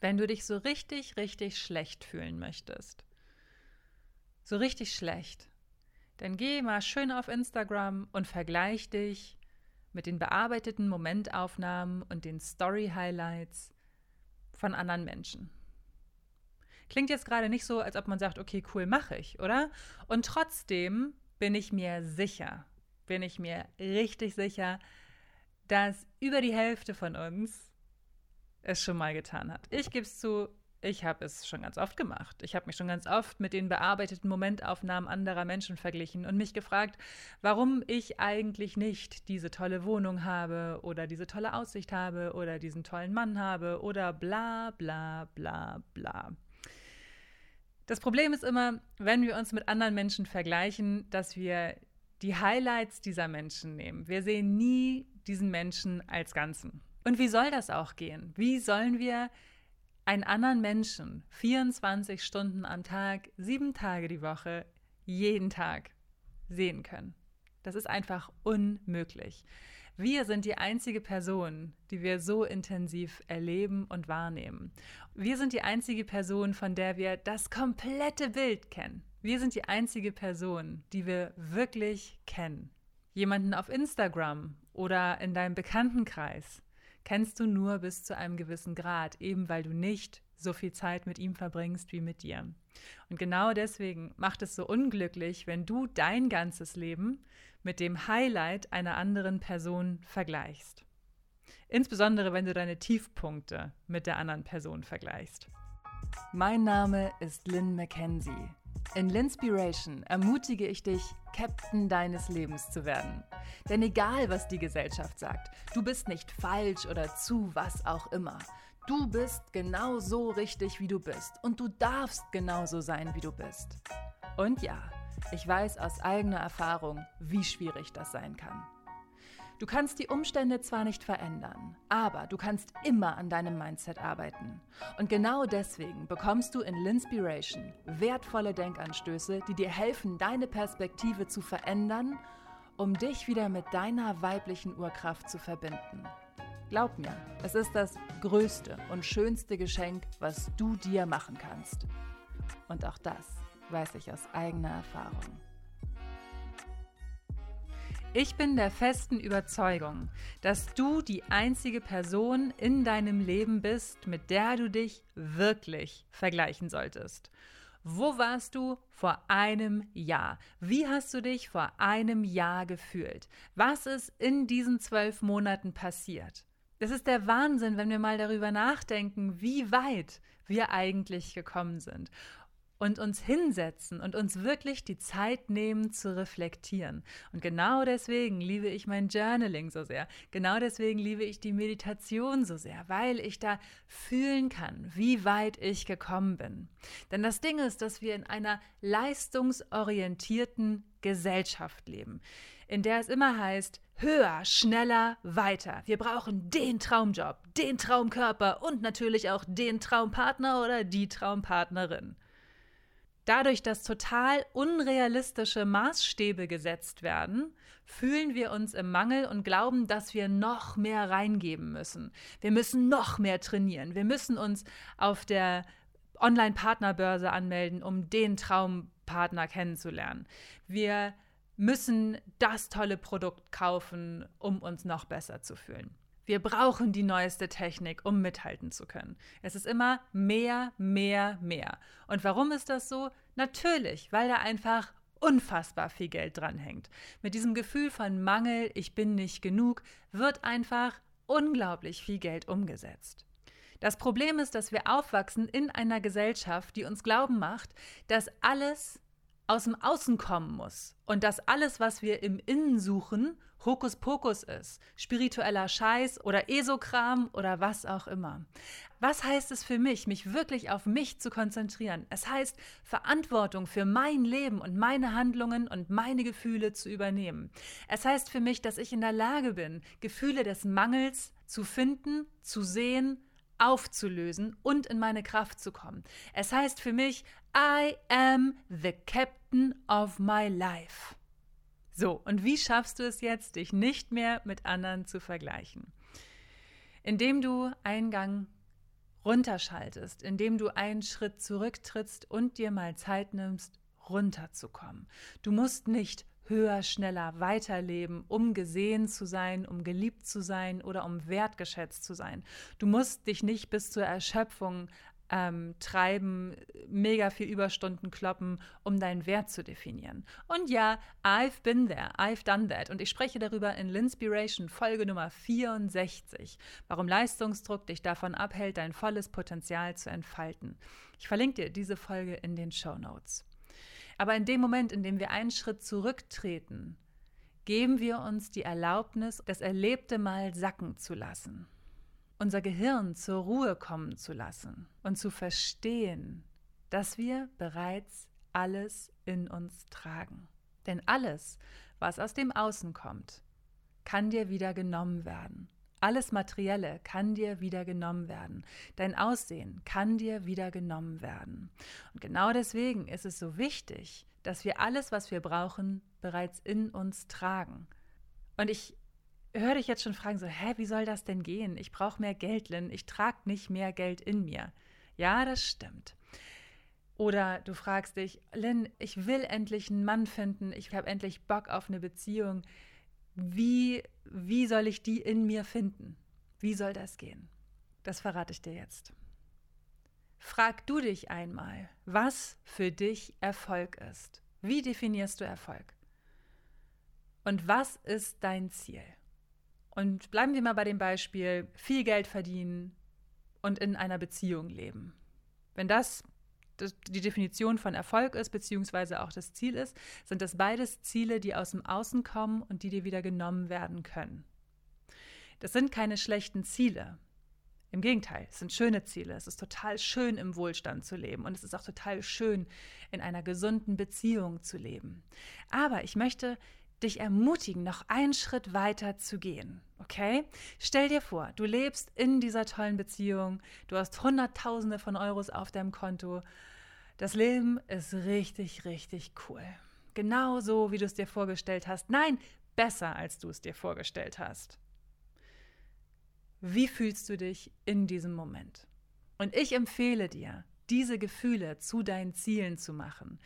wenn du dich so richtig, richtig schlecht fühlen möchtest, so richtig schlecht, dann geh mal schön auf Instagram und vergleich dich mit den bearbeiteten Momentaufnahmen und den Story-Highlights von anderen Menschen. Klingt jetzt gerade nicht so, als ob man sagt, okay, cool, mache ich, oder? Und trotzdem bin ich mir sicher, bin ich mir richtig sicher, dass über die Hälfte von uns es schon mal getan hat. Ich gebe es zu, ich habe es schon ganz oft gemacht. Ich habe mich schon ganz oft mit den bearbeiteten Momentaufnahmen anderer Menschen verglichen und mich gefragt, warum ich eigentlich nicht diese tolle Wohnung habe oder diese tolle Aussicht habe oder diesen tollen Mann habe oder bla bla bla bla. Das Problem ist immer, wenn wir uns mit anderen Menschen vergleichen, dass wir die Highlights dieser Menschen nehmen. Wir sehen nie diesen Menschen als Ganzen. Und wie soll das auch gehen? Wie sollen wir einen anderen Menschen 24 Stunden am Tag, sieben Tage die Woche, jeden Tag sehen können? Das ist einfach unmöglich. Wir sind die einzige Person, die wir so intensiv erleben und wahrnehmen. Wir sind die einzige Person, von der wir das komplette Bild kennen. Wir sind die einzige Person, die wir wirklich kennen. Jemanden auf Instagram oder in deinem Bekanntenkreis kennst du nur bis zu einem gewissen Grad, eben weil du nicht so viel Zeit mit ihm verbringst wie mit dir. Und genau deswegen macht es so unglücklich, wenn du dein ganzes Leben mit dem Highlight einer anderen Person vergleichst. Insbesondere wenn du deine Tiefpunkte mit der anderen Person vergleichst. Mein Name ist Lynn McKenzie. In Linspiration ermutige ich dich, Captain deines Lebens zu werden. Denn egal, was die Gesellschaft sagt, du bist nicht falsch oder zu was auch immer. Du bist genau so richtig, wie du bist. Und du darfst genauso sein, wie du bist. Und ja, ich weiß aus eigener Erfahrung, wie schwierig das sein kann. Du kannst die Umstände zwar nicht verändern, aber du kannst immer an deinem Mindset arbeiten. Und genau deswegen bekommst du in Linspiration wertvolle Denkanstöße, die dir helfen, deine Perspektive zu verändern, um dich wieder mit deiner weiblichen Urkraft zu verbinden. Glaub mir, es ist das größte und schönste Geschenk, was du dir machen kannst. Und auch das weiß ich aus eigener Erfahrung. Ich bin der festen Überzeugung, dass du die einzige Person in deinem Leben bist, mit der du dich wirklich vergleichen solltest. Wo warst du vor einem Jahr? Wie hast du dich vor einem Jahr gefühlt? Was ist in diesen zwölf Monaten passiert? Es ist der Wahnsinn, wenn wir mal darüber nachdenken, wie weit wir eigentlich gekommen sind und uns hinsetzen und uns wirklich die Zeit nehmen zu reflektieren. Und genau deswegen liebe ich mein Journaling so sehr. Genau deswegen liebe ich die Meditation so sehr, weil ich da fühlen kann, wie weit ich gekommen bin. Denn das Ding ist, dass wir in einer leistungsorientierten Gesellschaft leben, in der es immer heißt, höher, schneller, weiter. Wir brauchen den Traumjob, den Traumkörper und natürlich auch den Traumpartner oder die Traumpartnerin. Dadurch, dass total unrealistische Maßstäbe gesetzt werden, fühlen wir uns im Mangel und glauben, dass wir noch mehr reingeben müssen. Wir müssen noch mehr trainieren. Wir müssen uns auf der Online-Partnerbörse anmelden, um den Traumpartner kennenzulernen. Wir müssen das tolle Produkt kaufen, um uns noch besser zu fühlen. Wir brauchen die neueste Technik, um mithalten zu können. Es ist immer mehr, mehr, mehr. Und warum ist das so? Natürlich, weil da einfach unfassbar viel Geld dranhängt. Mit diesem Gefühl von Mangel, ich bin nicht genug, wird einfach unglaublich viel Geld umgesetzt. Das Problem ist, dass wir aufwachsen in einer Gesellschaft, die uns glauben macht, dass alles aus dem Außen kommen muss und dass alles, was wir im Innen suchen, Hokuspokus ist, spiritueller Scheiß oder Esokram oder was auch immer. Was heißt es für mich, mich wirklich auf mich zu konzentrieren? Es heißt, Verantwortung für mein Leben und meine Handlungen und meine Gefühle zu übernehmen. Es heißt für mich, dass ich in der Lage bin, Gefühle des Mangels zu finden, zu sehen, aufzulösen und in meine Kraft zu kommen. Es heißt für mich, I am the captain of my life. So, und wie schaffst du es jetzt, dich nicht mehr mit anderen zu vergleichen? Indem du einen Gang runterschaltest, indem du einen Schritt zurücktrittst und dir mal Zeit nimmst, runterzukommen. Du musst nicht höher, schneller weiterleben, um gesehen zu sein, um geliebt zu sein oder um wertgeschätzt zu sein. Du musst dich nicht bis zur Erschöpfung ähm, treiben, mega viel Überstunden kloppen, um deinen Wert zu definieren. Und ja, I've been there, I've done that. Und ich spreche darüber in Linspiration Folge Nummer 64, warum Leistungsdruck dich davon abhält, dein volles Potenzial zu entfalten. Ich verlinke dir diese Folge in den Show Notes. Aber in dem Moment, in dem wir einen Schritt zurücktreten, geben wir uns die Erlaubnis, das Erlebte mal sacken zu lassen, unser Gehirn zur Ruhe kommen zu lassen und zu verstehen, dass wir bereits alles in uns tragen. Denn alles, was aus dem Außen kommt, kann dir wieder genommen werden. Alles Materielle kann dir wieder genommen werden. Dein Aussehen kann dir wieder genommen werden. Und genau deswegen ist es so wichtig, dass wir alles, was wir brauchen, bereits in uns tragen. Und ich höre dich jetzt schon fragen, so, hä, wie soll das denn gehen? Ich brauche mehr Geld, Lynn. Ich trage nicht mehr Geld in mir. Ja, das stimmt. Oder du fragst dich, Lynn, ich will endlich einen Mann finden. Ich habe endlich Bock auf eine Beziehung wie, wie soll ich die in mir finden? Wie soll das gehen? Das verrate ich dir jetzt. Frag du dich einmal, was für dich Erfolg ist. Wie definierst du Erfolg? Und was ist dein Ziel? Und bleiben wir mal bei dem Beispiel, viel Geld verdienen und in einer Beziehung leben. Wenn das die Definition von Erfolg ist, beziehungsweise auch das Ziel ist, sind das beides Ziele, die aus dem Außen kommen und die dir wieder genommen werden können. Das sind keine schlechten Ziele. Im Gegenteil, es sind schöne Ziele. Es ist total schön, im Wohlstand zu leben und es ist auch total schön, in einer gesunden Beziehung zu leben. Aber ich möchte dich ermutigen, noch einen Schritt weiter zu gehen. Okay? Stell dir vor, du lebst in dieser tollen Beziehung, du hast Hunderttausende von Euros auf deinem Konto. Das Leben ist richtig, richtig cool. Genau so, wie du es dir vorgestellt hast. Nein, besser, als du es dir vorgestellt hast. Wie fühlst du dich in diesem Moment? Und ich empfehle dir, diese Gefühle zu deinen Zielen zu machen.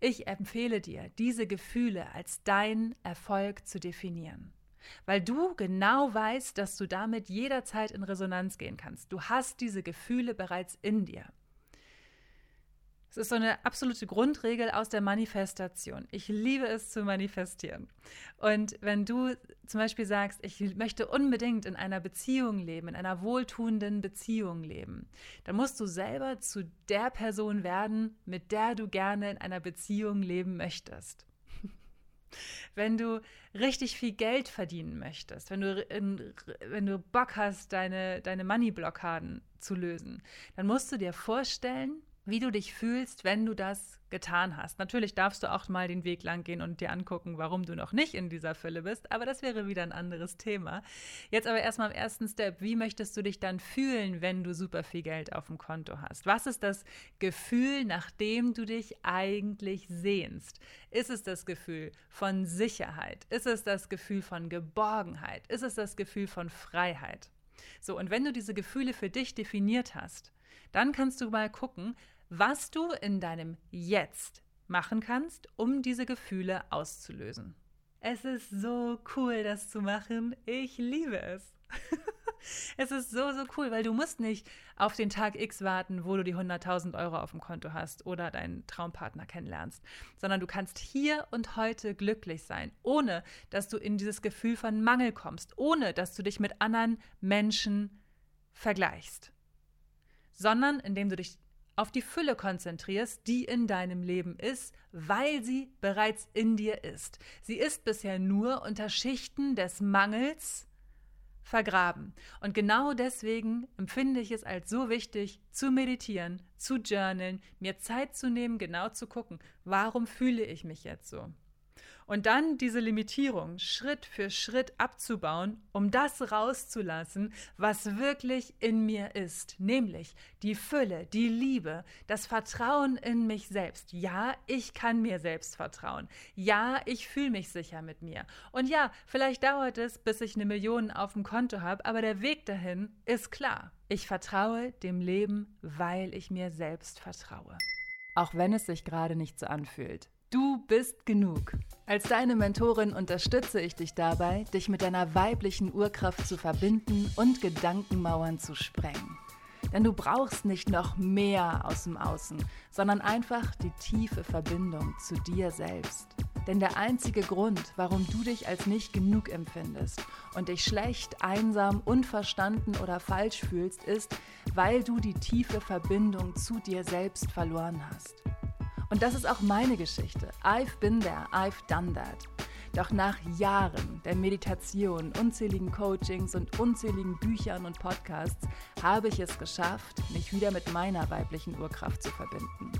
Ich empfehle dir, diese Gefühle als dein Erfolg zu definieren. Weil du genau weißt, dass du damit jederzeit in Resonanz gehen kannst. Du hast diese Gefühle bereits in dir. Es ist so eine absolute Grundregel aus der Manifestation. Ich liebe es zu manifestieren. Und wenn du zum Beispiel sagst, ich möchte unbedingt in einer Beziehung leben, in einer wohltuenden Beziehung leben, dann musst du selber zu der Person werden, mit der du gerne in einer Beziehung leben möchtest. Wenn du richtig viel Geld verdienen möchtest, wenn du, in, wenn du Bock hast, deine, deine Money-Blockaden zu lösen, dann musst du dir vorstellen, wie du dich fühlst, wenn du das getan hast. Natürlich darfst du auch mal den Weg lang gehen und dir angucken, warum du noch nicht in dieser Fülle bist, aber das wäre wieder ein anderes Thema. Jetzt aber erstmal im ersten Step, wie möchtest du dich dann fühlen, wenn du super viel Geld auf dem Konto hast? Was ist das Gefühl, nachdem du dich eigentlich sehnst? Ist es das Gefühl von Sicherheit? Ist es das Gefühl von Geborgenheit? Ist es das Gefühl von Freiheit? So, und wenn du diese Gefühle für dich definiert hast, dann kannst du mal gucken, was du in deinem Jetzt machen kannst, um diese Gefühle auszulösen. Es ist so cool, das zu machen. Ich liebe es. es ist so, so cool, weil du musst nicht auf den Tag X warten, wo du die 100.000 Euro auf dem Konto hast oder deinen Traumpartner kennenlernst, sondern du kannst hier und heute glücklich sein, ohne dass du in dieses Gefühl von Mangel kommst, ohne dass du dich mit anderen Menschen vergleichst, sondern indem du dich auf die Fülle konzentrierst, die in deinem Leben ist, weil sie bereits in dir ist. Sie ist bisher nur unter Schichten des Mangels vergraben. Und genau deswegen empfinde ich es als so wichtig, zu meditieren, zu journalen, mir Zeit zu nehmen, genau zu gucken, warum fühle ich mich jetzt so. Und dann diese Limitierung Schritt für Schritt abzubauen, um das rauszulassen, was wirklich in mir ist, nämlich die Fülle, die Liebe, das Vertrauen in mich selbst. Ja, ich kann mir selbst vertrauen. Ja, ich fühle mich sicher mit mir. Und ja, vielleicht dauert es, bis ich eine Million auf dem Konto habe, aber der Weg dahin ist klar. Ich vertraue dem Leben, weil ich mir selbst vertraue. Auch wenn es sich gerade nicht so anfühlt. Du bist genug. Als deine Mentorin unterstütze ich dich dabei, dich mit deiner weiblichen Urkraft zu verbinden und Gedankenmauern zu sprengen. Denn du brauchst nicht noch mehr aus dem Außen, sondern einfach die tiefe Verbindung zu dir selbst. Denn der einzige Grund, warum du dich als nicht genug empfindest und dich schlecht, einsam, unverstanden oder falsch fühlst, ist, weil du die tiefe Verbindung zu dir selbst verloren hast. Und das ist auch meine Geschichte. I've been there, I've done that. Doch nach Jahren der Meditation, unzähligen Coachings und unzähligen Büchern und Podcasts habe ich es geschafft, mich wieder mit meiner weiblichen Urkraft zu verbinden.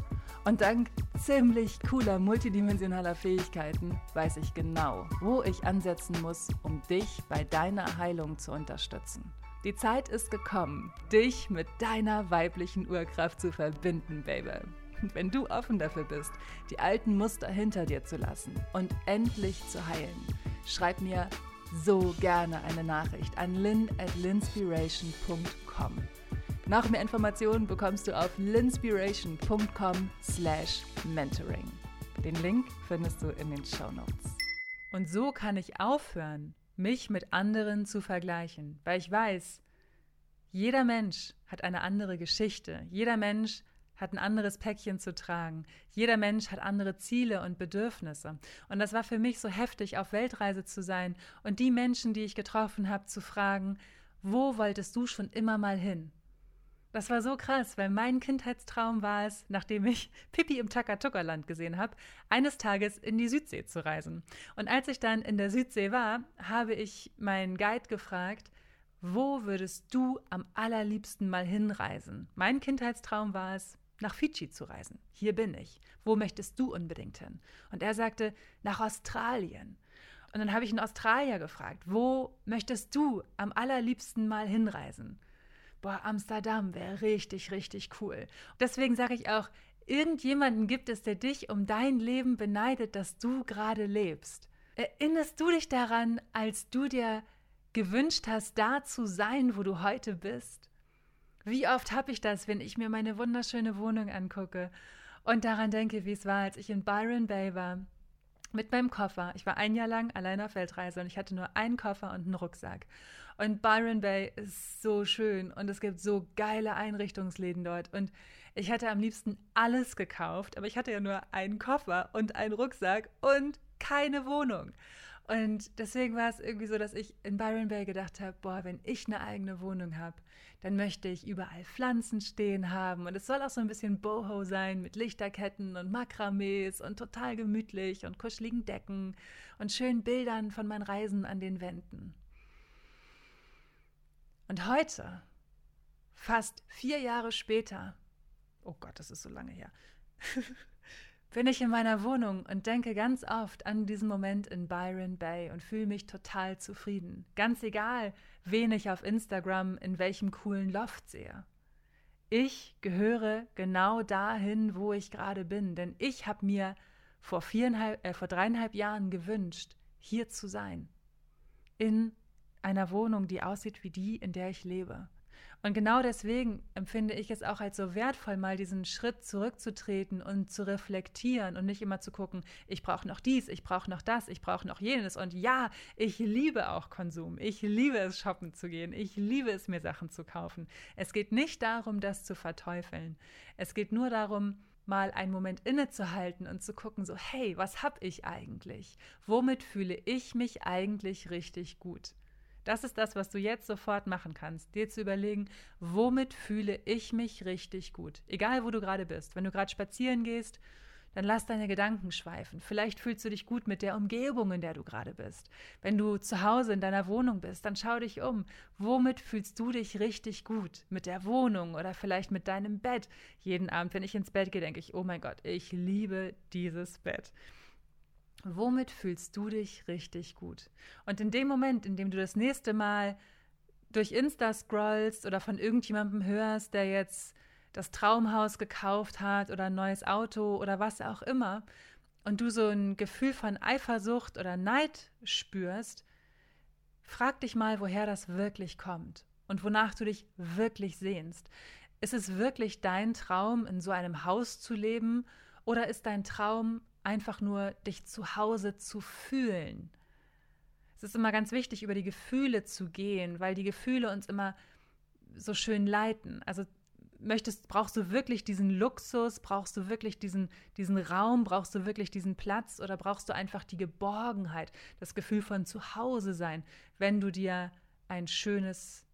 Und dank ziemlich cooler multidimensionaler Fähigkeiten weiß ich genau, wo ich ansetzen muss, um dich bei deiner Heilung zu unterstützen. Die Zeit ist gekommen, dich mit deiner weiblichen Urkraft zu verbinden, Baby. wenn du offen dafür bist, die alten Muster hinter dir zu lassen und endlich zu heilen, schreib mir so gerne eine Nachricht an lynn at linspiration.com. Noch mehr Informationen bekommst du auf linspiration.com slash mentoring. Den Link findest du in den Show Notes. Und so kann ich aufhören, mich mit anderen zu vergleichen, weil ich weiß, jeder Mensch hat eine andere Geschichte. Jeder Mensch hat ein anderes Päckchen zu tragen. Jeder Mensch hat andere Ziele und Bedürfnisse. Und das war für mich so heftig, auf Weltreise zu sein und die Menschen, die ich getroffen habe, zu fragen, wo wolltest du schon immer mal hin? Das war so krass, weil mein Kindheitstraum war es, nachdem ich Pippi im Takatuka-Land gesehen habe, eines Tages in die Südsee zu reisen. Und als ich dann in der Südsee war, habe ich meinen Guide gefragt, wo würdest du am allerliebsten mal hinreisen? Mein Kindheitstraum war es, nach Fidschi zu reisen. Hier bin ich. Wo möchtest du unbedingt hin? Und er sagte, nach Australien. Und dann habe ich einen Australier gefragt, wo möchtest du am allerliebsten mal hinreisen? Boah, Amsterdam wäre richtig, richtig cool. Deswegen sage ich auch, irgendjemanden gibt es, der dich um dein Leben beneidet, das du gerade lebst. Erinnerst du dich daran, als du dir gewünscht hast, da zu sein, wo du heute bist? Wie oft habe ich das, wenn ich mir meine wunderschöne Wohnung angucke und daran denke, wie es war, als ich in Byron Bay war mit meinem Koffer. Ich war ein Jahr lang allein auf Weltreise und ich hatte nur einen Koffer und einen Rucksack. Und Byron Bay ist so schön und es gibt so geile Einrichtungsläden dort. Und ich hätte am liebsten alles gekauft, aber ich hatte ja nur einen Koffer und einen Rucksack und keine Wohnung. Und deswegen war es irgendwie so, dass ich in Byron Bay gedacht habe, boah, wenn ich eine eigene Wohnung habe, dann möchte ich überall Pflanzen stehen haben. Und es soll auch so ein bisschen Boho sein mit Lichterketten und Makramees und total gemütlich und kuscheligen Decken und schönen Bildern von meinen Reisen an den Wänden. Und heute, fast vier Jahre später, oh Gott, das ist so lange her, bin ich in meiner Wohnung und denke ganz oft an diesen Moment in Byron Bay und fühle mich total zufrieden. Ganz egal, wen ich auf Instagram in welchem coolen Loft sehe. Ich gehöre genau dahin, wo ich gerade bin, denn ich habe mir vor, viereinhalb, äh, vor dreieinhalb Jahren gewünscht, hier zu sein. In einer Wohnung, die aussieht wie die, in der ich lebe. Und genau deswegen empfinde ich es auch als so wertvoll, mal diesen Schritt zurückzutreten und zu reflektieren und nicht immer zu gucken, ich brauche noch dies, ich brauche noch das, ich brauche noch jenes. Und ja, ich liebe auch Konsum. Ich liebe es, shoppen zu gehen. Ich liebe es, mir Sachen zu kaufen. Es geht nicht darum, das zu verteufeln. Es geht nur darum, mal einen Moment innezuhalten und zu gucken, so, hey, was habe ich eigentlich? Womit fühle ich mich eigentlich richtig gut? Das ist das, was du jetzt sofort machen kannst, dir zu überlegen, womit fühle ich mich richtig gut. Egal, wo du gerade bist. Wenn du gerade spazieren gehst, dann lass deine Gedanken schweifen. Vielleicht fühlst du dich gut mit der Umgebung, in der du gerade bist. Wenn du zu Hause in deiner Wohnung bist, dann schau dich um. Womit fühlst du dich richtig gut? Mit der Wohnung oder vielleicht mit deinem Bett? Jeden Abend, wenn ich ins Bett gehe, denke ich, oh mein Gott, ich liebe dieses Bett. Womit fühlst du dich richtig gut? Und in dem Moment, in dem du das nächste Mal durch Insta scrollst oder von irgendjemandem hörst, der jetzt das Traumhaus gekauft hat oder ein neues Auto oder was auch immer, und du so ein Gefühl von Eifersucht oder Neid spürst, frag dich mal, woher das wirklich kommt und wonach du dich wirklich sehnst. Ist es wirklich dein Traum, in so einem Haus zu leben, oder ist dein Traum einfach nur, dich zu Hause zu fühlen? Es ist immer ganz wichtig, über die Gefühle zu gehen, weil die Gefühle uns immer so schön leiten. Also möchtest, brauchst du wirklich diesen Luxus, brauchst du wirklich diesen, diesen Raum, brauchst du wirklich diesen Platz oder brauchst du einfach die Geborgenheit, das Gefühl von Zuhause sein, wenn du dir ein schönes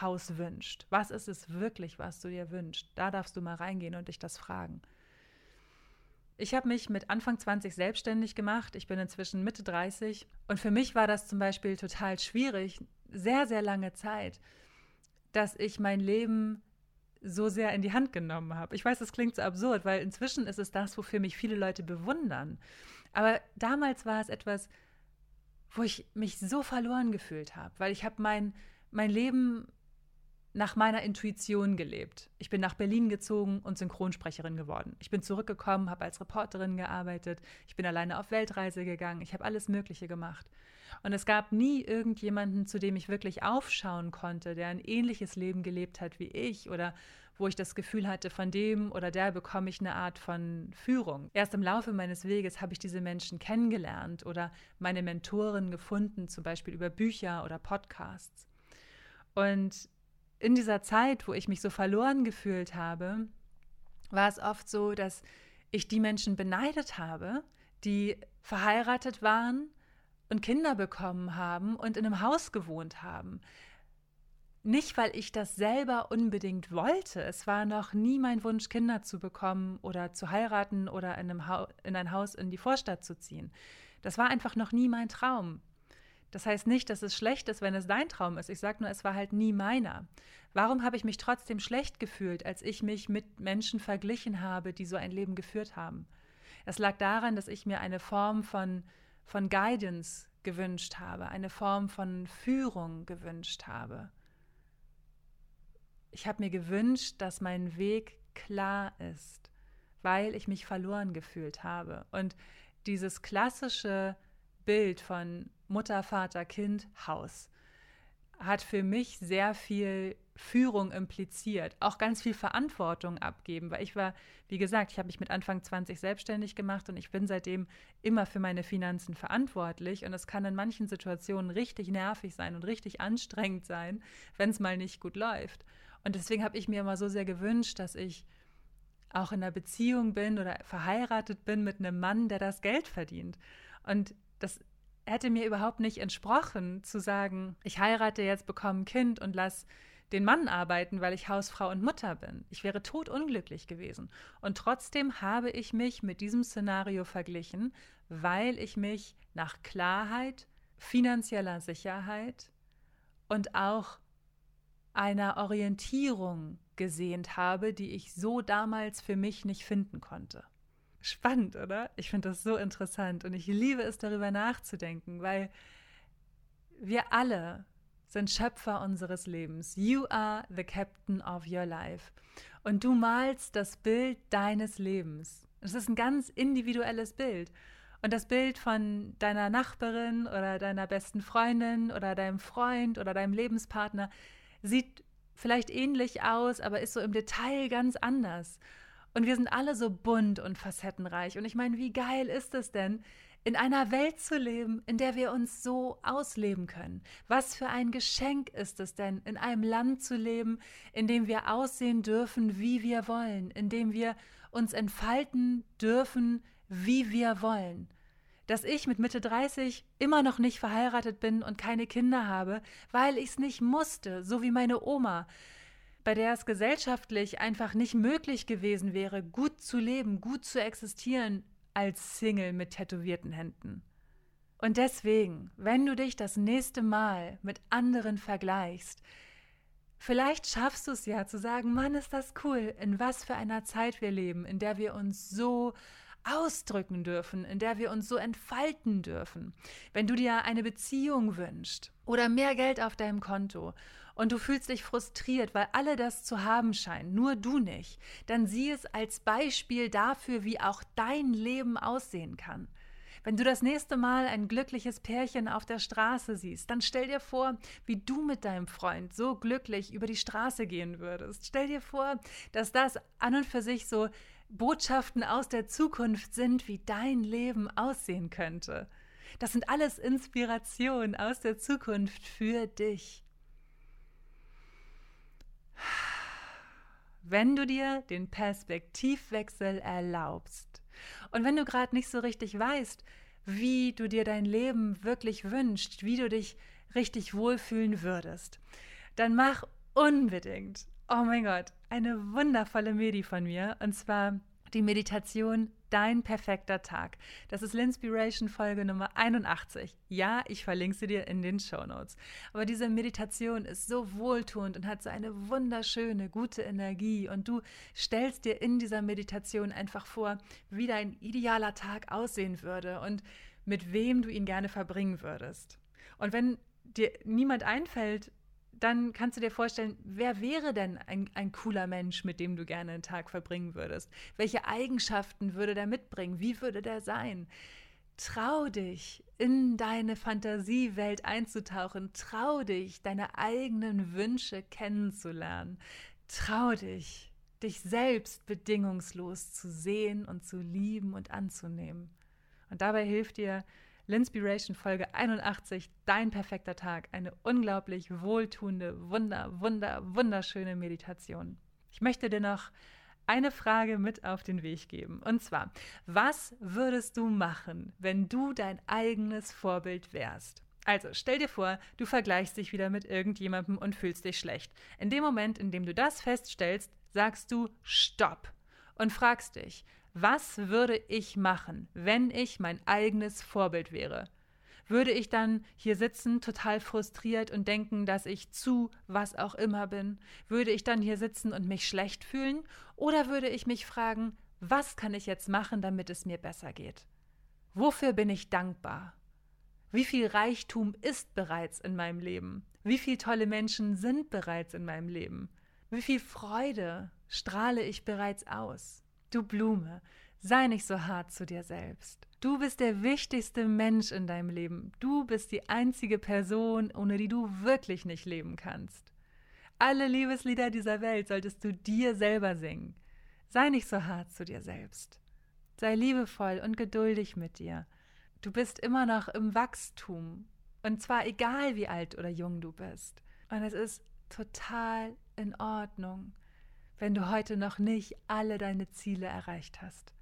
Haus wünscht? Was ist es wirklich, was du dir wünschst? Da darfst du mal reingehen und dich das fragen. Ich habe mich mit Anfang 20 selbstständig gemacht. Ich bin inzwischen Mitte 30. Und für mich war das zum Beispiel total schwierig, sehr, sehr lange Zeit, dass ich mein Leben so sehr in die Hand genommen habe. Ich weiß, das klingt so absurd, weil inzwischen ist es das, wofür mich viele Leute bewundern. Aber damals war es etwas, wo ich mich so verloren gefühlt habe, weil ich habe mein, mein Leben nach meiner Intuition gelebt. Ich bin nach Berlin gezogen und Synchronsprecherin geworden. Ich bin zurückgekommen, habe als Reporterin gearbeitet, ich bin alleine auf Weltreise gegangen, ich habe alles Mögliche gemacht. Und es gab nie irgendjemanden, zu dem ich wirklich aufschauen konnte, der ein ähnliches Leben gelebt hat wie ich oder wo ich das Gefühl hatte, von dem oder der bekomme ich eine Art von Führung. Erst im Laufe meines Weges habe ich diese Menschen kennengelernt oder meine Mentoren gefunden, zum Beispiel über Bücher oder Podcasts. Und in dieser Zeit, wo ich mich so verloren gefühlt habe, war es oft so, dass ich die Menschen beneidet habe, die verheiratet waren und Kinder bekommen haben und in einem Haus gewohnt haben. Nicht, weil ich das selber unbedingt wollte. Es war noch nie mein Wunsch, Kinder zu bekommen oder zu heiraten oder in, einem in ein Haus in die Vorstadt zu ziehen. Das war einfach noch nie mein Traum. Das heißt nicht, dass es schlecht ist, wenn es dein Traum ist. Ich sage nur, es war halt nie meiner. Warum habe ich mich trotzdem schlecht gefühlt, als ich mich mit Menschen verglichen habe, die so ein Leben geführt haben? Es lag daran, dass ich mir eine Form von von Guidance gewünscht habe, eine Form von Führung gewünscht habe. Ich habe mir gewünscht, dass mein Weg klar ist, weil ich mich verloren gefühlt habe. Und dieses klassische Bild von Mutter, Vater, Kind, Haus hat für mich sehr viel Führung impliziert, auch ganz viel Verantwortung abgeben, weil ich war, wie gesagt, ich habe mich mit Anfang 20 selbstständig gemacht und ich bin seitdem immer für meine Finanzen verantwortlich und es kann in manchen Situationen richtig nervig sein und richtig anstrengend sein, wenn es mal nicht gut läuft. Und deswegen habe ich mir immer so sehr gewünscht, dass ich auch in einer Beziehung bin oder verheiratet bin mit einem Mann, der das Geld verdient. Und das hätte mir überhaupt nicht entsprochen, zu sagen, ich heirate jetzt, bekomme ein Kind und lass den Mann arbeiten, weil ich Hausfrau und Mutter bin. Ich wäre totunglücklich gewesen. Und trotzdem habe ich mich mit diesem Szenario verglichen, weil ich mich nach Klarheit, finanzieller Sicherheit und auch einer Orientierung gesehnt habe, die ich so damals für mich nicht finden konnte. Spannend, oder? Ich finde das so interessant und ich liebe es, darüber nachzudenken, weil wir alle sind Schöpfer unseres Lebens. You are the captain of your life. Und du malst das Bild deines Lebens. Es ist ein ganz individuelles Bild. Und das Bild von deiner Nachbarin oder deiner besten Freundin oder deinem Freund oder deinem Lebenspartner sieht vielleicht ähnlich aus, aber ist so im Detail ganz anders. Und wir sind alle so bunt und facettenreich. Und ich meine, wie geil ist es denn, in einer Welt zu leben, in der wir uns so ausleben können. Was für ein Geschenk ist es denn, in einem Land zu leben, in dem wir aussehen dürfen, wie wir wollen, in dem wir uns entfalten dürfen, wie wir wollen. Dass ich mit Mitte 30 immer noch nicht verheiratet bin und keine Kinder habe, weil ich es nicht musste, so wie meine Oma, bei der es gesellschaftlich einfach nicht möglich gewesen wäre, gut zu leben, gut zu existieren, als Single mit tätowierten Händen. Und deswegen, wenn du dich das nächste Mal mit anderen vergleichst, vielleicht schaffst du es ja zu sagen, Mann, ist das cool, in was für einer Zeit wir leben, in der wir uns so ausdrücken dürfen, in der wir uns so entfalten dürfen. Wenn du dir eine Beziehung wünschst oder mehr Geld auf deinem Konto und du fühlst dich frustriert, weil alle das zu haben scheinen, nur du nicht, dann sieh es als Beispiel dafür, wie auch dein Leben aussehen kann. Wenn du das nächste Mal ein glückliches Pärchen auf der Straße siehst, dann stell dir vor, wie du mit deinem Freund so glücklich über die Straße gehen würdest. Stell dir vor, dass das an und für sich so Botschaften aus der Zukunft sind, wie dein Leben aussehen könnte. Das sind alles Inspirationen aus der Zukunft für dich. Wenn du dir den Perspektivwechsel erlaubst und wenn du gerade nicht so richtig weißt, wie du dir dein Leben wirklich wünschst, wie du dich richtig wohlfühlen würdest, dann mach unbedingt Oh mein Gott, eine wundervolle Medi von mir. Und zwar die Meditation Dein perfekter Tag. Das ist Linspiration Folge Nummer 81. Ja, ich verlinke sie dir in den Show Notes. Aber diese Meditation ist so wohltuend und hat so eine wunderschöne, gute Energie. Und du stellst dir in dieser Meditation einfach vor, wie dein idealer Tag aussehen würde und mit wem du ihn gerne verbringen würdest. Und wenn dir niemand einfällt, dann kannst du dir vorstellen, wer wäre denn ein, ein cooler Mensch, mit dem du gerne einen Tag verbringen würdest? Welche Eigenschaften würde der mitbringen? Wie würde der sein? Trau dich, in deine Fantasiewelt einzutauchen. Trau dich, deine eigenen Wünsche kennenzulernen. Trau dich, dich selbst bedingungslos zu sehen und zu lieben und anzunehmen. Und dabei hilft dir Linspiration Folge 81, Dein perfekter Tag. Eine unglaublich wohltuende, wunder, wunder, wunderschöne Meditation. Ich möchte dir noch eine Frage mit auf den Weg geben. Und zwar, was würdest du machen, wenn du dein eigenes Vorbild wärst? Also stell dir vor, du vergleichst dich wieder mit irgendjemandem und fühlst dich schlecht. In dem Moment, in dem du das feststellst, sagst du Stopp und fragst dich, was würde ich machen, wenn ich mein eigenes Vorbild wäre? Würde ich dann hier sitzen, total frustriert und denken, dass ich zu was auch immer bin? Würde ich dann hier sitzen und mich schlecht fühlen? Oder würde ich mich fragen, was kann ich jetzt machen, damit es mir besser geht? Wofür bin ich dankbar? Wie viel Reichtum ist bereits in meinem Leben? Wie viele tolle Menschen sind bereits in meinem Leben? Wie viel Freude strahle ich bereits aus? Du Blume, sei nicht so hart zu dir selbst. Du bist der wichtigste Mensch in deinem Leben. Du bist die einzige Person, ohne die du wirklich nicht leben kannst. Alle Liebeslieder dieser Welt solltest du dir selber singen. Sei nicht so hart zu dir selbst. Sei liebevoll und geduldig mit dir. Du bist immer noch im Wachstum. Und zwar egal, wie alt oder jung du bist. Und es ist total in Ordnung wenn du heute noch nicht alle deine Ziele erreicht hast.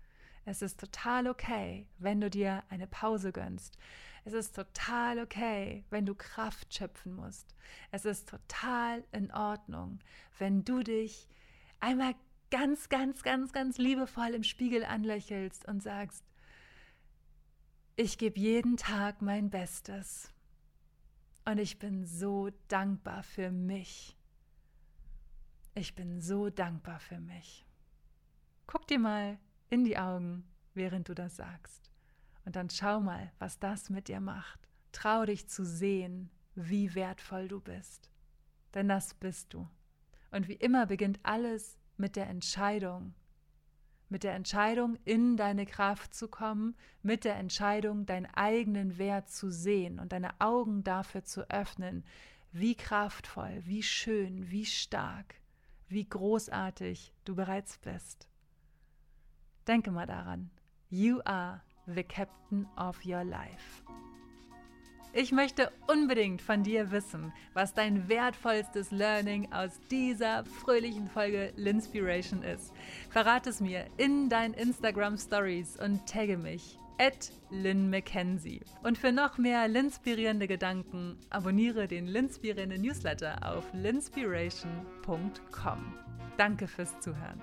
Es ist total okay, wenn du dir eine Pause gönnst. Es ist total okay, wenn du Kraft schöpfen musst. Es ist total in Ordnung, wenn du dich einmal ganz, ganz, ganz, ganz liebevoll im Spiegel anlächelst und sagst, ich gebe jeden Tag mein Bestes. Und ich bin so dankbar für mich. Ich bin so dankbar für mich. Guck dir mal in die Augen, während du das sagst. Und dann schau mal, was das mit dir macht. Trau dich zu sehen, wie wertvoll du bist. Denn das bist du. Und wie immer beginnt alles mit der Entscheidung. Mit der Entscheidung, in deine Kraft zu kommen, mit der Entscheidung, deinen eigenen Wert zu sehen und deine Augen dafür zu öffnen, wie kraftvoll, wie schön, wie stark wie großartig du bereits bist. Denke mal daran, you are the captain of your life. Ich möchte unbedingt von dir wissen, was dein wertvollstes Learning aus dieser fröhlichen Folge Linspiration ist. Verrate es mir in deinen Instagram Stories und tagge mich at Lynn McKenzie. Und für noch mehr linspirierende Gedanken abonniere den Linspirierende Newsletter auf linspiration.com. Danke fürs Zuhören.